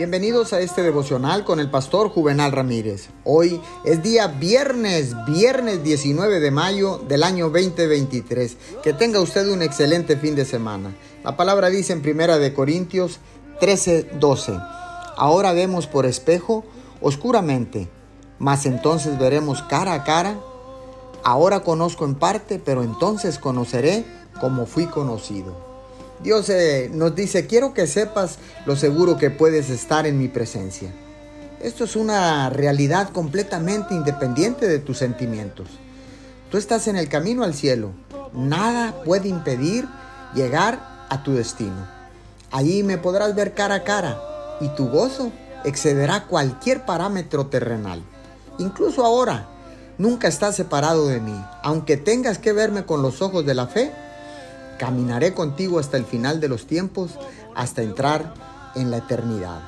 Bienvenidos a este devocional con el pastor Juvenal Ramírez. Hoy es día viernes, viernes 19 de mayo del año 2023. Que tenga usted un excelente fin de semana. La palabra dice en Primera de Corintios 13, 12. Ahora vemos por espejo oscuramente, mas entonces veremos cara a cara. Ahora conozco en parte, pero entonces conoceré como fui conocido. Dios eh, nos dice, quiero que sepas lo seguro que puedes estar en mi presencia. Esto es una realidad completamente independiente de tus sentimientos. Tú estás en el camino al cielo. Nada puede impedir llegar a tu destino. Allí me podrás ver cara a cara y tu gozo excederá cualquier parámetro terrenal. Incluso ahora, nunca estás separado de mí. Aunque tengas que verme con los ojos de la fe, Caminaré contigo hasta el final de los tiempos, hasta entrar en la eternidad.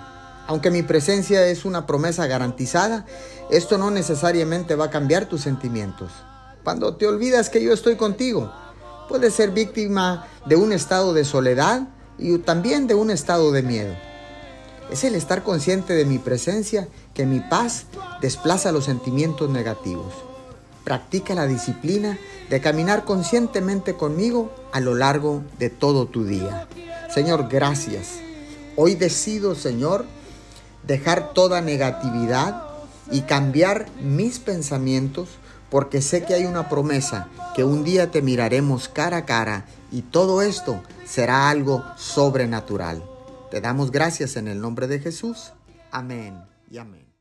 Aunque mi presencia es una promesa garantizada, esto no necesariamente va a cambiar tus sentimientos. Cuando te olvidas que yo estoy contigo, puedes ser víctima de un estado de soledad y también de un estado de miedo. Es el estar consciente de mi presencia que mi paz desplaza los sentimientos negativos. Practica la disciplina de caminar conscientemente conmigo a lo largo de todo tu día. Señor, gracias. Hoy decido, Señor, dejar toda negatividad y cambiar mis pensamientos porque sé que hay una promesa que un día te miraremos cara a cara y todo esto será algo sobrenatural. Te damos gracias en el nombre de Jesús. Amén y amén.